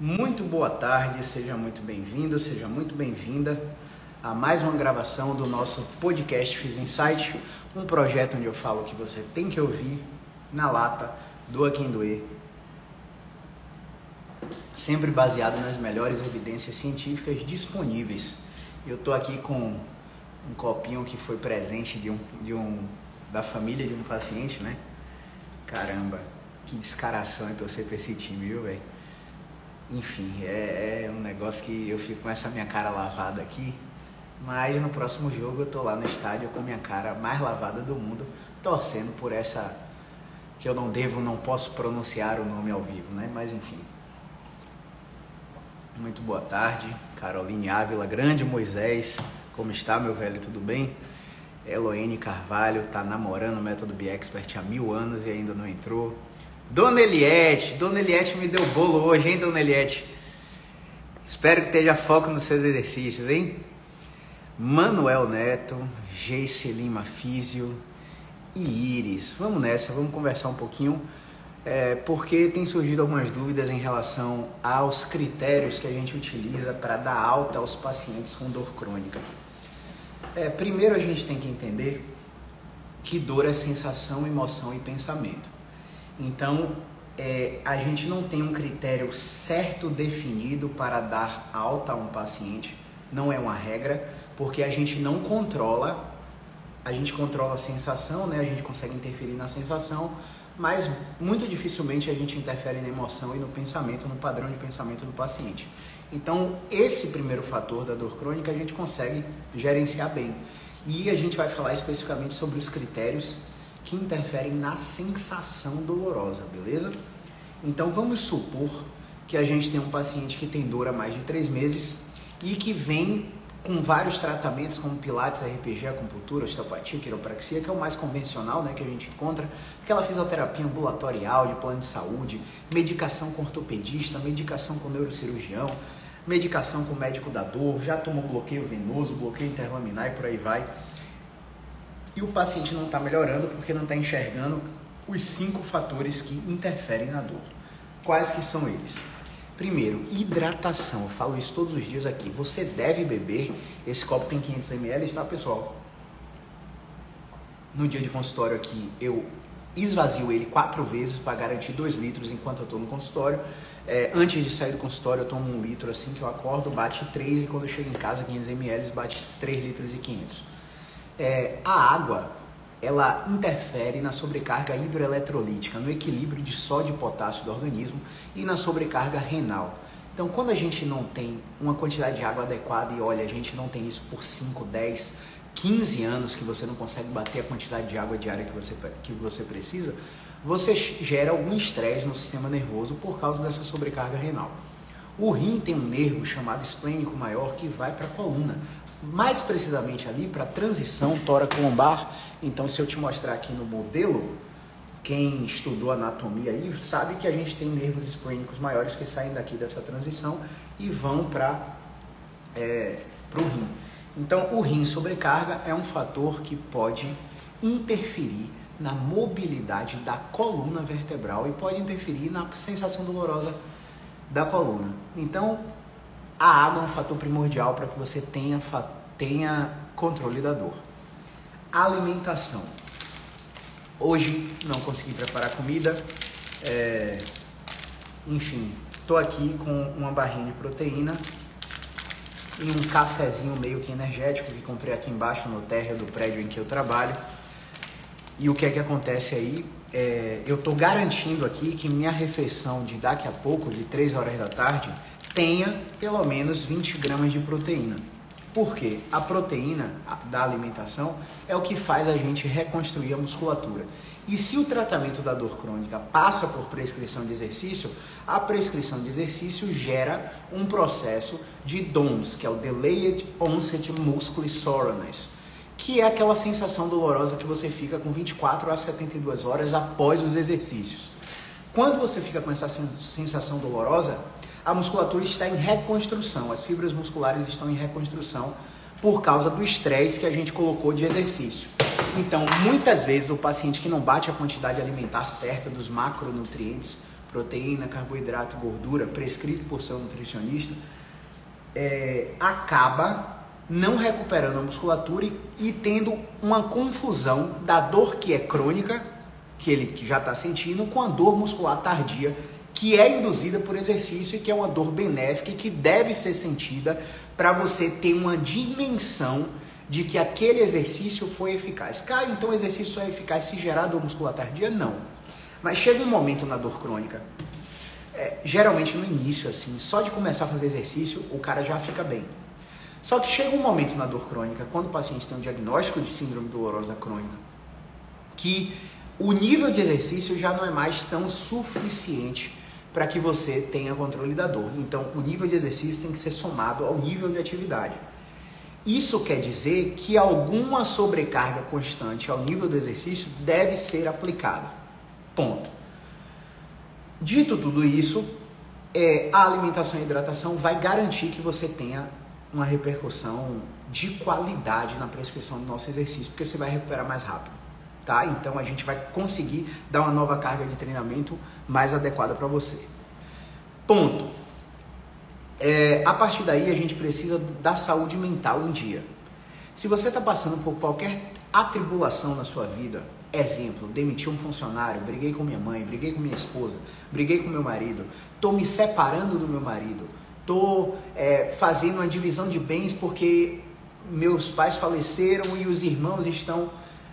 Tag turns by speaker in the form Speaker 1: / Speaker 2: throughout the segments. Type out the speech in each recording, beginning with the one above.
Speaker 1: Muito boa tarde, seja muito bem-vindo, seja muito bem-vinda a mais uma gravação do nosso podcast Fiz Insight, um projeto onde eu falo que você tem que ouvir na lata, doa quem doer, sempre baseado nas melhores evidências científicas disponíveis. Eu estou aqui com um copinho que foi presente de um, de um da família de um paciente, né? Caramba, que descaração em torcer para esse time, viu, velho? Enfim, é, é, um negócio que eu fico com essa minha cara lavada aqui. Mas no próximo jogo eu tô lá no estádio com minha cara mais lavada do mundo, torcendo por essa que eu não devo, não posso pronunciar o nome ao vivo, né? Mas enfim. Muito boa tarde, Caroline Ávila, grande Moisés, como está meu velho, tudo bem? Eloene Carvalho tá namorando o método B-Expert há mil anos e ainda não entrou. Dona Eliette, Dona Eliette me deu bolo hoje, hein, Dona Eliette? Espero que esteja foco nos seus exercícios, hein? Manuel Neto, Geice Lima Físio e Iris. Vamos nessa, vamos conversar um pouquinho, é, porque tem surgido algumas dúvidas em relação aos critérios que a gente utiliza para dar alta aos pacientes com dor crônica. É, primeiro a gente tem que entender que dor é sensação, emoção e pensamento. Então, é, a gente não tem um critério certo definido para dar alta a um paciente, não é uma regra, porque a gente não controla, a gente controla a sensação, né? a gente consegue interferir na sensação, mas muito dificilmente a gente interfere na emoção e no pensamento, no padrão de pensamento do paciente. Então, esse primeiro fator da dor crônica a gente consegue gerenciar bem. E a gente vai falar especificamente sobre os critérios que interferem na sensação dolorosa, beleza? Então vamos supor que a gente tem um paciente que tem dor há mais de três meses e que vem com vários tratamentos como pilates, RPG, acupuntura, osteopatia, quiropraxia, que é o mais convencional né, que a gente encontra, aquela fisioterapia ambulatorial de plano de saúde, medicação com ortopedista, medicação com neurocirurgião, medicação com médico da dor, já tomou bloqueio venoso, bloqueio interlaminar e por aí vai e o paciente não está melhorando porque não está enxergando os cinco fatores que interferem na dor. Quais que são eles? Primeiro, hidratação. Eu falo isso todos os dias aqui. Você deve beber. Esse copo tem 500 ml, tá, pessoal? No dia de consultório aqui, eu esvazio ele quatro vezes para garantir 2 litros enquanto eu estou no consultório. É, antes de sair do consultório, eu tomo um litro assim que eu acordo, bate 3 e quando eu chego em casa, 500 ml, bate 3 litros e 500 é, a água ela interfere na sobrecarga hidroeletrolítica, no equilíbrio de sódio e potássio do organismo e na sobrecarga renal. Então, quando a gente não tem uma quantidade de água adequada e olha, a gente não tem isso por 5, 10, 15 anos que você não consegue bater a quantidade de água diária que você, que você precisa, você gera algum estresse no sistema nervoso por causa dessa sobrecarga renal. O rim tem um nervo chamado esplênico maior que vai para a coluna, mais precisamente ali para a transição tóraco-lombar. Então, se eu te mostrar aqui no modelo, quem estudou anatomia aí sabe que a gente tem nervos esplênicos maiores que saem daqui dessa transição e vão para é, o rim. Então, o rim sobrecarga é um fator que pode interferir na mobilidade da coluna vertebral e pode interferir na sensação dolorosa da coluna. Então, a água é um fator primordial para que você tenha, tenha controle da dor. alimentação. Hoje não consegui preparar comida, é... enfim, estou aqui com uma barrinha de proteína e um cafezinho meio que energético que comprei aqui embaixo no térreo do prédio em que eu trabalho. E o que é que acontece aí? É, eu estou garantindo aqui que minha refeição de daqui a pouco, de 3 horas da tarde, tenha pelo menos 20 gramas de proteína. Por quê? A proteína da alimentação é o que faz a gente reconstruir a musculatura. E se o tratamento da dor crônica passa por prescrição de exercício, a prescrição de exercício gera um processo de DOMS, que é o Delayed Onset Muscle Soreness que é aquela sensação dolorosa que você fica com 24 a 72 horas após os exercícios. Quando você fica com essa sensação dolorosa, a musculatura está em reconstrução, as fibras musculares estão em reconstrução por causa do estresse que a gente colocou de exercício. Então, muitas vezes o paciente que não bate a quantidade alimentar certa dos macronutrientes proteína, carboidrato, gordura, prescrito por seu nutricionista, é, acaba não recuperando a musculatura e, e, tendo uma confusão da dor que é crônica, que ele já está sentindo, com a dor muscular tardia, que é induzida por exercício e que é uma dor benéfica e que deve ser sentida para você ter uma dimensão de que aquele exercício foi eficaz. Cara, então o exercício só é eficaz se gerar dor muscular tardia? Não. Mas chega um momento na dor crônica, é, geralmente no início, assim, só de começar a fazer exercício, o cara já fica bem. Só que chega um momento na dor crônica, quando o paciente tem um diagnóstico de síndrome dolorosa crônica, que o nível de exercício já não é mais tão suficiente para que você tenha controle da dor. Então, o nível de exercício tem que ser somado ao nível de atividade. Isso quer dizer que alguma sobrecarga constante ao nível do exercício deve ser aplicada. Ponto. Dito tudo isso, é, a alimentação e hidratação vai garantir que você tenha uma repercussão de qualidade na prescrição do nosso exercício, porque você vai recuperar mais rápido. Tá? Então a gente vai conseguir dar uma nova carga de treinamento mais adequada para você. Ponto. É, a partir daí a gente precisa da saúde mental em dia. Se você está passando por qualquer atribulação na sua vida, exemplo, demiti um funcionário, briguei com minha mãe, briguei com minha esposa, briguei com meu marido, estou me separando do meu marido, estou é, fazendo uma divisão de bens porque meus pais faleceram e os irmãos estão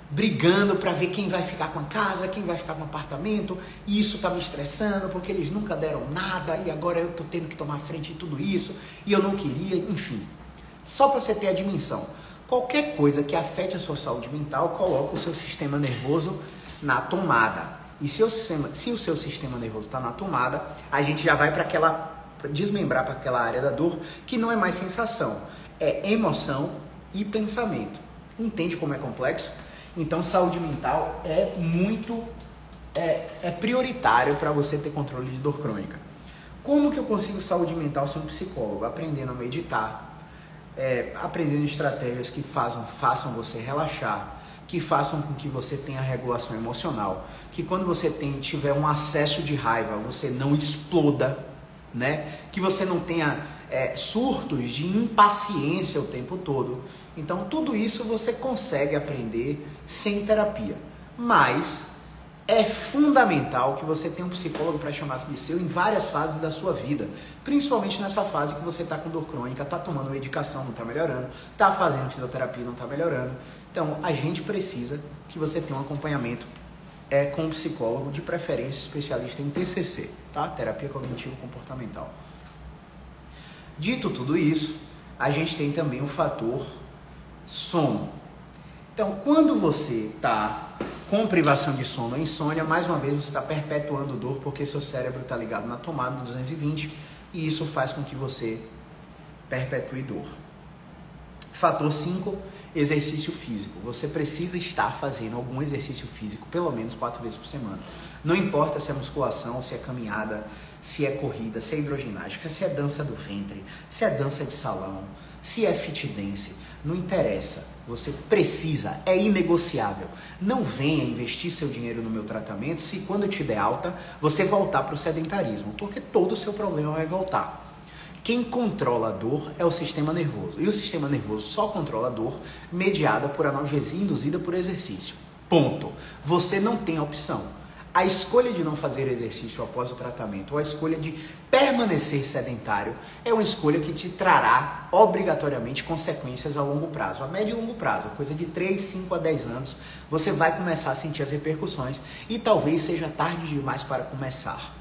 Speaker 1: brigando para ver quem vai ficar com a casa, quem vai ficar com o apartamento, e isso está me estressando porque eles nunca deram nada e agora eu estou tendo que tomar frente de tudo isso e eu não queria, enfim. Só para você ter a dimensão. Qualquer coisa que afete a sua saúde mental coloca o seu sistema nervoso na tomada. E se o, sistema, se o seu sistema nervoso está na tomada, a gente já vai para aquela desmembrar para aquela área da dor que não é mais sensação, é emoção e pensamento. Entende como é complexo? Então, saúde mental é muito é, é prioritário para você ter controle de dor crônica. Como que eu consigo saúde mental sendo psicólogo? Aprendendo a meditar, é, aprendendo estratégias que façam, façam você relaxar, que façam com que você tenha regulação emocional, que quando você tem, tiver um acesso de raiva, você não exploda, né? Que você não tenha é, surtos de impaciência o tempo todo. Então, tudo isso você consegue aprender sem terapia. Mas é fundamental que você tenha um psicólogo para chamar de seu em várias fases da sua vida, principalmente nessa fase que você está com dor crônica, está tomando medicação, não está melhorando, está fazendo fisioterapia, não está melhorando. Então, a gente precisa que você tenha um acompanhamento é, com um psicólogo, de preferência especialista em TCC, tá? Terapia Cognitivo Comportamental. Dito tudo isso, a gente tem também o fator sono. Então, quando você está com privação de sono ou insônia, mais uma vez você está perpetuando dor porque seu cérebro está ligado na tomada do 220 e isso faz com que você perpetue dor. Fator 5, exercício físico. Você precisa estar fazendo algum exercício físico pelo menos quatro vezes por semana. Não importa se é musculação, se é caminhada, se é corrida, se é hidroginástica, se é dança do ventre, se é dança de salão, se é fit dance, não interessa. Você precisa, é inegociável. Não venha investir seu dinheiro no meu tratamento se quando eu te der alta você voltar para o sedentarismo, porque todo o seu problema vai voltar. Quem controla a dor é o sistema nervoso. E o sistema nervoso só controla a dor mediada por analgesia induzida por exercício. Ponto. Você não tem opção a escolha de não fazer exercício após o tratamento ou a escolha de permanecer sedentário é uma escolha que te trará obrigatoriamente consequências a longo prazo, a médio e longo prazo, coisa de 3, 5 a 10 anos, você vai começar a sentir as repercussões e talvez seja tarde demais para começar.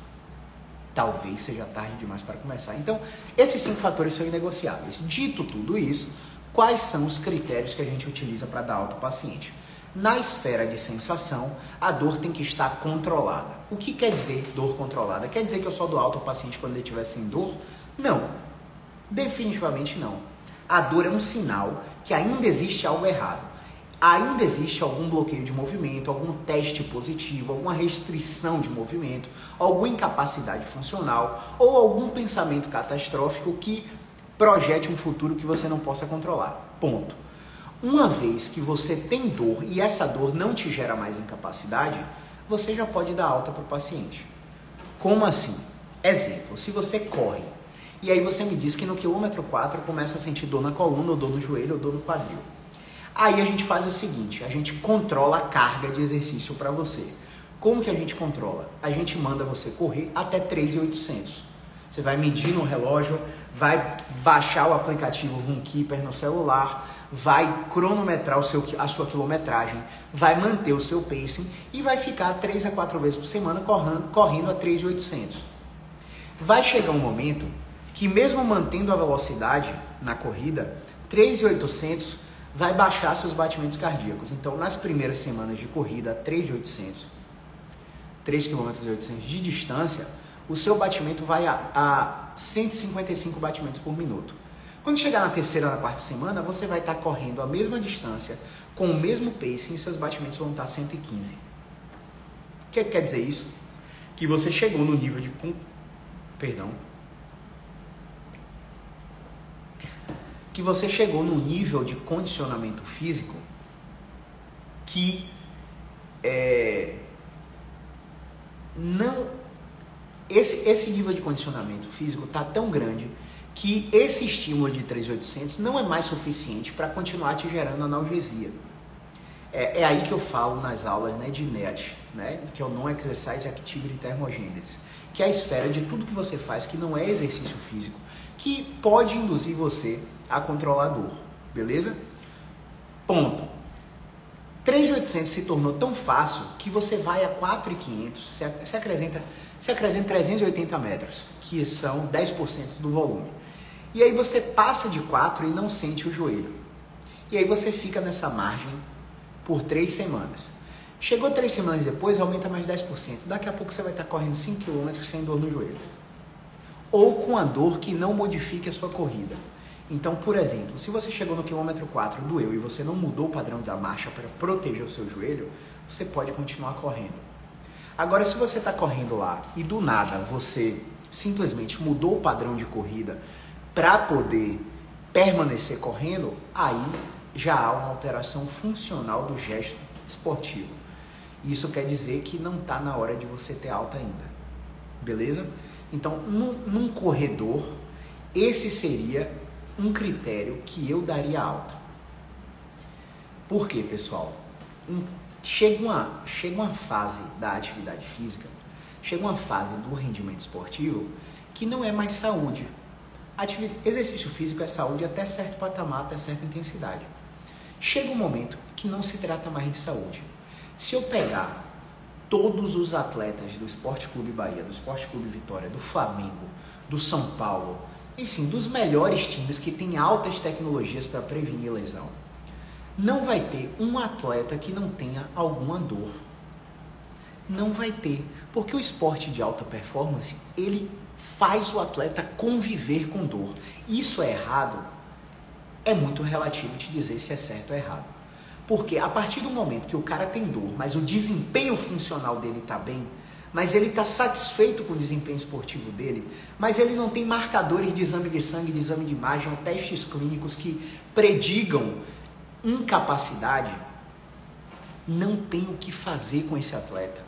Speaker 1: Talvez seja tarde demais para começar. Então, esses cinco fatores são inegociáveis. Dito tudo isso, quais são os critérios que a gente utiliza para dar alta ao paciente? Na esfera de sensação, a dor tem que estar controlada. O que quer dizer dor controlada? Quer dizer que eu só dou alta ao paciente quando ele estiver sem dor? Não. Definitivamente não. A dor é um sinal que ainda existe algo errado. Ainda existe algum bloqueio de movimento, algum teste positivo, alguma restrição de movimento, alguma incapacidade funcional ou algum pensamento catastrófico que projete um futuro que você não possa controlar. Ponto. Uma vez que você tem dor e essa dor não te gera mais incapacidade, você já pode dar alta para o paciente. Como assim? Exemplo, se você corre e aí você me diz que no quilômetro 4 começa a sentir dor na coluna, ou dor no joelho, ou dor no quadril. Aí a gente faz o seguinte, a gente controla a carga de exercício para você. Como que a gente controla? A gente manda você correr até 3,800. Você vai medir no relógio, vai baixar o aplicativo Runkeeper no celular, vai cronometrar o seu, a sua quilometragem, vai manter o seu pacing e vai ficar 3 a 4 vezes por semana correndo, correndo a 3,800. Vai chegar um momento que mesmo mantendo a velocidade na corrida, 3,800 vai baixar seus batimentos cardíacos. Então, nas primeiras semanas de corrida, 3,800, 3 km e 800 de distância, o seu batimento vai a, a 155 batimentos por minuto. Quando chegar na terceira na quarta semana, você vai estar correndo a mesma distância, com o mesmo pace e seus batimentos vão estar 115. O que quer dizer isso? Que você chegou no nível de. Perdão. Que você chegou no nível de condicionamento físico que é, não esse, esse nível de condicionamento físico está tão grande que esse estímulo de 3.800 não é mais suficiente para continuar te gerando analgesia. É, é, aí que eu falo nas aulas né, de NET, né, que é o Non-Exercise Activity Thermogenesis, que é a esfera de tudo que você faz que não é exercício físico, que pode induzir você a controlar a dor, beleza? Ponto. 3.800 se tornou tão fácil que você vai a 4.500, você acrescenta você acrescenta 380 metros, que são 10% do volume. E aí você passa de 4 e não sente o joelho. E aí você fica nessa margem por 3 semanas. Chegou 3 semanas depois, aumenta mais 10%. Daqui a pouco você vai estar correndo 5 km sem dor no joelho. Ou com a dor que não modifique a sua corrida. Então, por exemplo, se você chegou no quilômetro 4, doeu e você não mudou o padrão da marcha para proteger o seu joelho, você pode continuar correndo. Agora, se você está correndo lá e do nada você simplesmente mudou o padrão de corrida para poder permanecer correndo, aí já há uma alteração funcional do gesto esportivo. Isso quer dizer que não está na hora de você ter alta ainda. Beleza? Então, num, num corredor, esse seria um critério que eu daria alta. Por quê, pessoal? Chega uma, chega uma fase da atividade física, chega uma fase do rendimento esportivo que não é mais saúde. Atividade, exercício físico é saúde até certo patamar, até certa intensidade. Chega um momento que não se trata mais de saúde. Se eu pegar todos os atletas do Esporte Clube Bahia, do Esporte Clube Vitória, do Flamengo, do São Paulo, e sim, dos melhores times que têm altas tecnologias para prevenir lesão, não vai ter um atleta que não tenha alguma dor. Não vai ter, porque o esporte de alta performance, ele faz o atleta conviver com dor. Isso é errado? É muito relativo te dizer se é certo ou errado. Porque a partir do momento que o cara tem dor, mas o desempenho funcional dele está bem, mas ele está satisfeito com o desempenho esportivo dele, mas ele não tem marcadores de exame de sangue, de exame de imagem ou testes clínicos que predigam incapacidade, não tem o que fazer com esse atleta.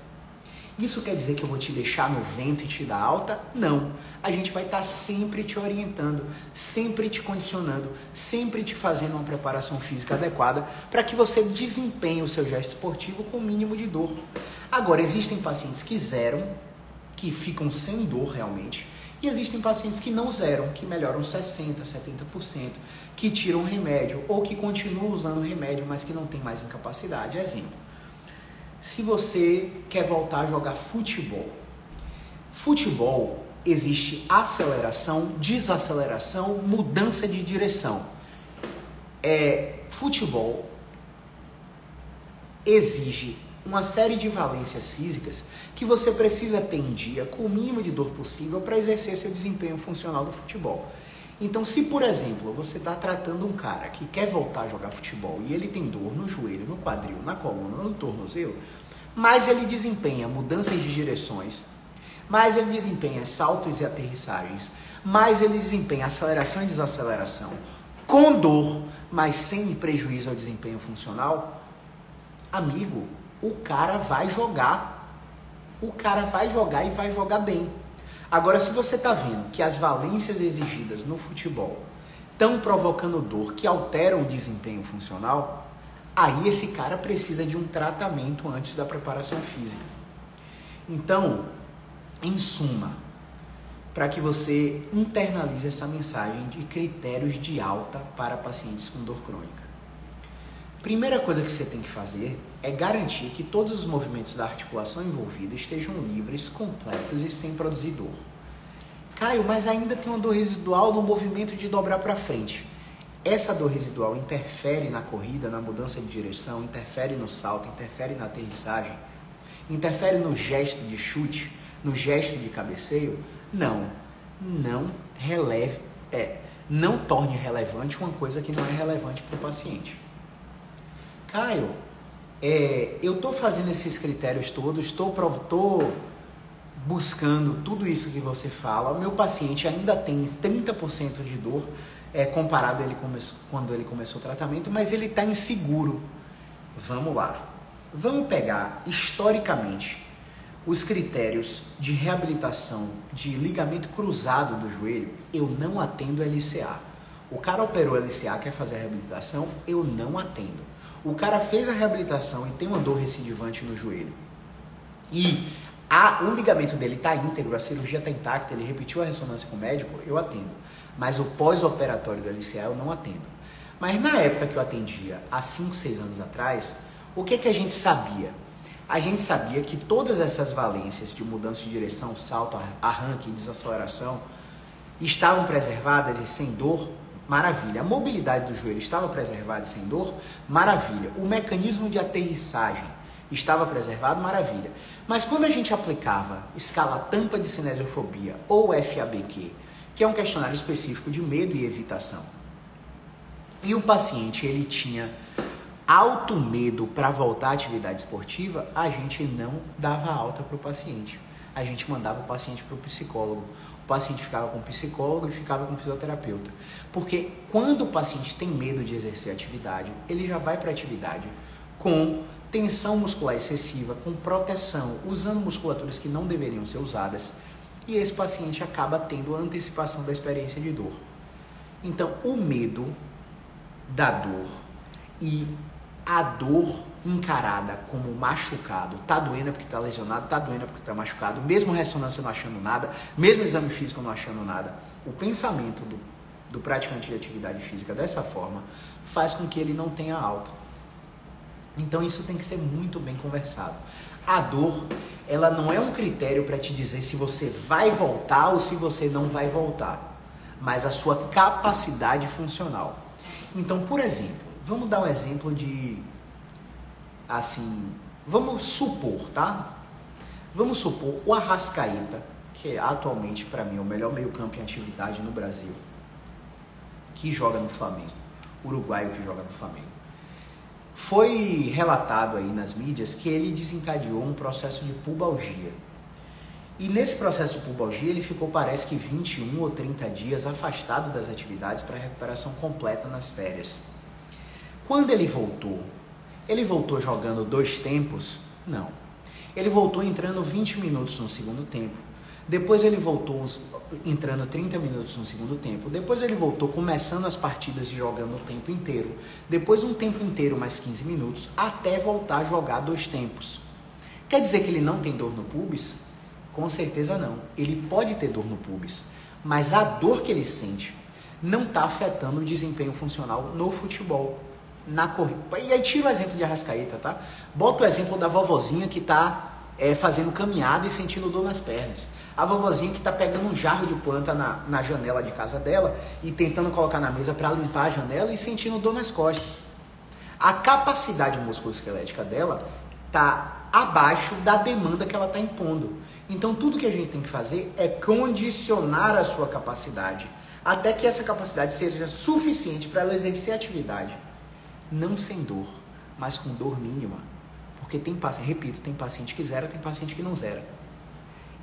Speaker 1: Isso quer dizer que eu vou te deixar no vento e te dar alta? Não. A gente vai estar tá sempre te orientando, sempre te condicionando, sempre te fazendo uma preparação física adequada para que você desempenhe o seu gesto esportivo com o mínimo de dor. Agora, existem pacientes que zeram, que ficam sem dor realmente, e existem pacientes que não zeram, que melhoram 60%, 70%, que tiram remédio ou que continuam usando remédio, mas que não tem mais incapacidade. Exemplo: se você quer voltar a jogar futebol, futebol existe aceleração, desaceleração, mudança de direção. É, futebol exige uma série de valências físicas que você precisa ter em dia com o mínimo de dor possível para exercer seu desempenho funcional do futebol. Então, se por exemplo você está tratando um cara que quer voltar a jogar futebol e ele tem dor no joelho, no quadril, na coluna, no tornozelo, mas ele desempenha mudanças de direções, mais ele desempenha saltos e aterrissagens, mais ele desempenha aceleração e desaceleração, com dor, mas sem prejuízo ao desempenho funcional, amigo, o cara vai jogar. o cara vai jogar e vai jogar bem. Agora, se você está vendo que as valências exigidas no futebol estão provocando dor que alteram o desempenho funcional, aí esse cara precisa de um tratamento antes da preparação física. Então, em suma, para que você internalize essa mensagem de critérios de alta para pacientes com dor crônica. Primeira coisa que você tem que fazer é garantir que todos os movimentos da articulação envolvida estejam livres, completos e sem produzir dor. Caio, mas ainda tem uma dor residual no movimento de dobrar para frente. Essa dor residual interfere na corrida, na mudança de direção, interfere no salto, interfere na aterrissagem, interfere no gesto de chute, no gesto de cabeceio? Não. Não releve, é, não torne relevante uma coisa que não é relevante para o paciente. Caio, é, eu estou fazendo esses critérios todos, estou buscando tudo isso que você fala. O meu paciente ainda tem 30% de dor é, comparado ele quando ele começou o tratamento, mas ele está inseguro. Vamos lá. Vamos pegar historicamente os critérios de reabilitação de ligamento cruzado do joelho. Eu não atendo LCA. O cara operou LCA, quer fazer a reabilitação, eu não atendo. O cara fez a reabilitação e tem uma dor recidivante no joelho. E a, o ligamento dele está íntegro, a cirurgia está intacta, ele repetiu a ressonância com o médico, eu atendo. Mas o pós-operatório do LCA eu não atendo. Mas na época que eu atendia, há 5, 6 anos atrás, o que, que a gente sabia? A gente sabia que todas essas valências de mudança de direção, salto, arranque, desaceleração, estavam preservadas e sem dor Maravilha. A mobilidade do joelho estava preservada sem dor? Maravilha. O mecanismo de aterrissagem estava preservado? Maravilha. Mas quando a gente aplicava escala tampa de cinesiofobia ou FABQ, que é um questionário específico de medo e evitação, e o paciente ele tinha alto medo para voltar à atividade esportiva, a gente não dava alta para o paciente. A gente mandava o paciente para o psicólogo paciente ficava com psicólogo e ficava com fisioterapeuta. Porque quando o paciente tem medo de exercer atividade, ele já vai para atividade com tensão muscular excessiva, com proteção, usando musculaturas que não deveriam ser usadas, e esse paciente acaba tendo a antecipação da experiência de dor. Então, o medo da dor e a dor encarada como machucado, tá doendo porque tá lesionado, tá doendo porque tá machucado, mesmo ressonância não achando nada, mesmo exame físico não achando nada, o pensamento do, do praticante de atividade física dessa forma faz com que ele não tenha alta. Então isso tem que ser muito bem conversado. A dor, ela não é um critério para te dizer se você vai voltar ou se você não vai voltar, mas a sua capacidade funcional. Então, por exemplo, vamos dar um exemplo de assim, vamos supor, tá? Vamos supor o Arrascaeta, que é atualmente para mim o melhor meio-campo em atividade no Brasil, que joga no Flamengo, uruguaio que joga no Flamengo. Foi relatado aí nas mídias que ele desencadeou um processo de pubalgia. E nesse processo de pubalgia ele ficou, parece que 21 ou 30 dias afastado das atividades para recuperação completa nas férias. Quando ele voltou ele voltou jogando dois tempos? Não. Ele voltou entrando 20 minutos no segundo tempo. Depois ele voltou entrando 30 minutos no segundo tempo. Depois ele voltou começando as partidas e jogando o tempo inteiro. Depois um tempo inteiro mais 15 minutos até voltar a jogar dois tempos. Quer dizer que ele não tem dor no pubis? Com certeza não. Ele pode ter dor no pubis, mas a dor que ele sente não está afetando o desempenho funcional no futebol na corrida. E aí tira o exemplo de Arrascaeta, tá? Bota o exemplo da vovozinha que está é, fazendo caminhada e sentindo dor nas pernas. A vovozinha que está pegando um jarro de planta na, na janela de casa dela e tentando colocar na mesa para limpar a janela e sentindo dor nas costas. A capacidade musculoesquelética dela está abaixo da demanda que ela está impondo. Então tudo que a gente tem que fazer é condicionar a sua capacidade até que essa capacidade seja suficiente para ela exercer a atividade não sem dor, mas com dor mínima. Porque tem paciente, repito, tem paciente que zera, tem paciente que não zera.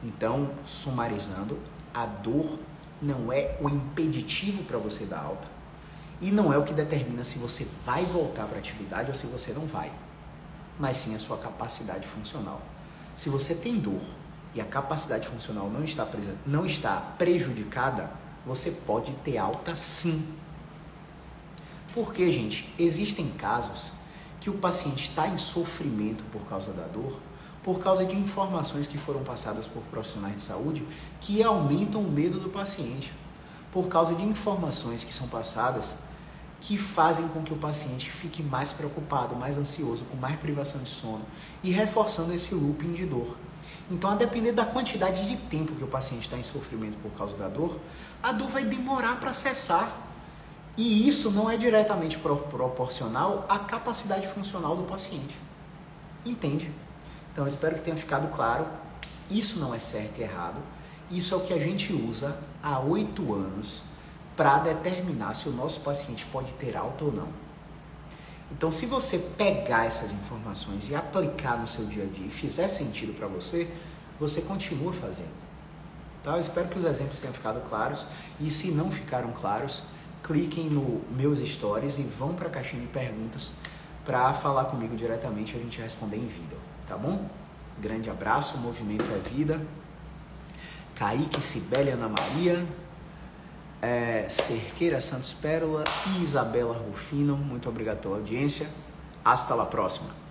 Speaker 1: Então, sumarizando, a dor não é o impeditivo para você dar alta e não é o que determina se você vai voltar para a atividade ou se você não vai, mas sim a sua capacidade funcional. Se você tem dor e a capacidade funcional não está, presa, não está prejudicada, você pode ter alta sim. Porque, gente, existem casos que o paciente está em sofrimento por causa da dor, por causa de informações que foram passadas por profissionais de saúde que aumentam o medo do paciente, por causa de informações que são passadas que fazem com que o paciente fique mais preocupado, mais ansioso, com mais privação de sono e reforçando esse looping de dor. Então, a depender da quantidade de tempo que o paciente está em sofrimento por causa da dor, a dor vai demorar para cessar. E isso não é diretamente proporcional à capacidade funcional do paciente. Entende? Então, espero que tenha ficado claro. Isso não é certo e errado. Isso é o que a gente usa há oito anos para determinar se o nosso paciente pode ter alta ou não. Então, se você pegar essas informações e aplicar no seu dia a dia e fizer sentido para você, você continua fazendo. Tá? Eu espero que os exemplos tenham ficado claros. E se não ficaram claros, cliquem no meus stories e vão para a caixinha de perguntas para falar comigo diretamente e a gente responder em vida, tá bom? Grande abraço, movimento é vida. Kaique, Sibélia, Ana Maria, é, Cerqueira Santos Pérola e Isabela Rufino. Muito obrigado pela audiência. Hasta la próxima.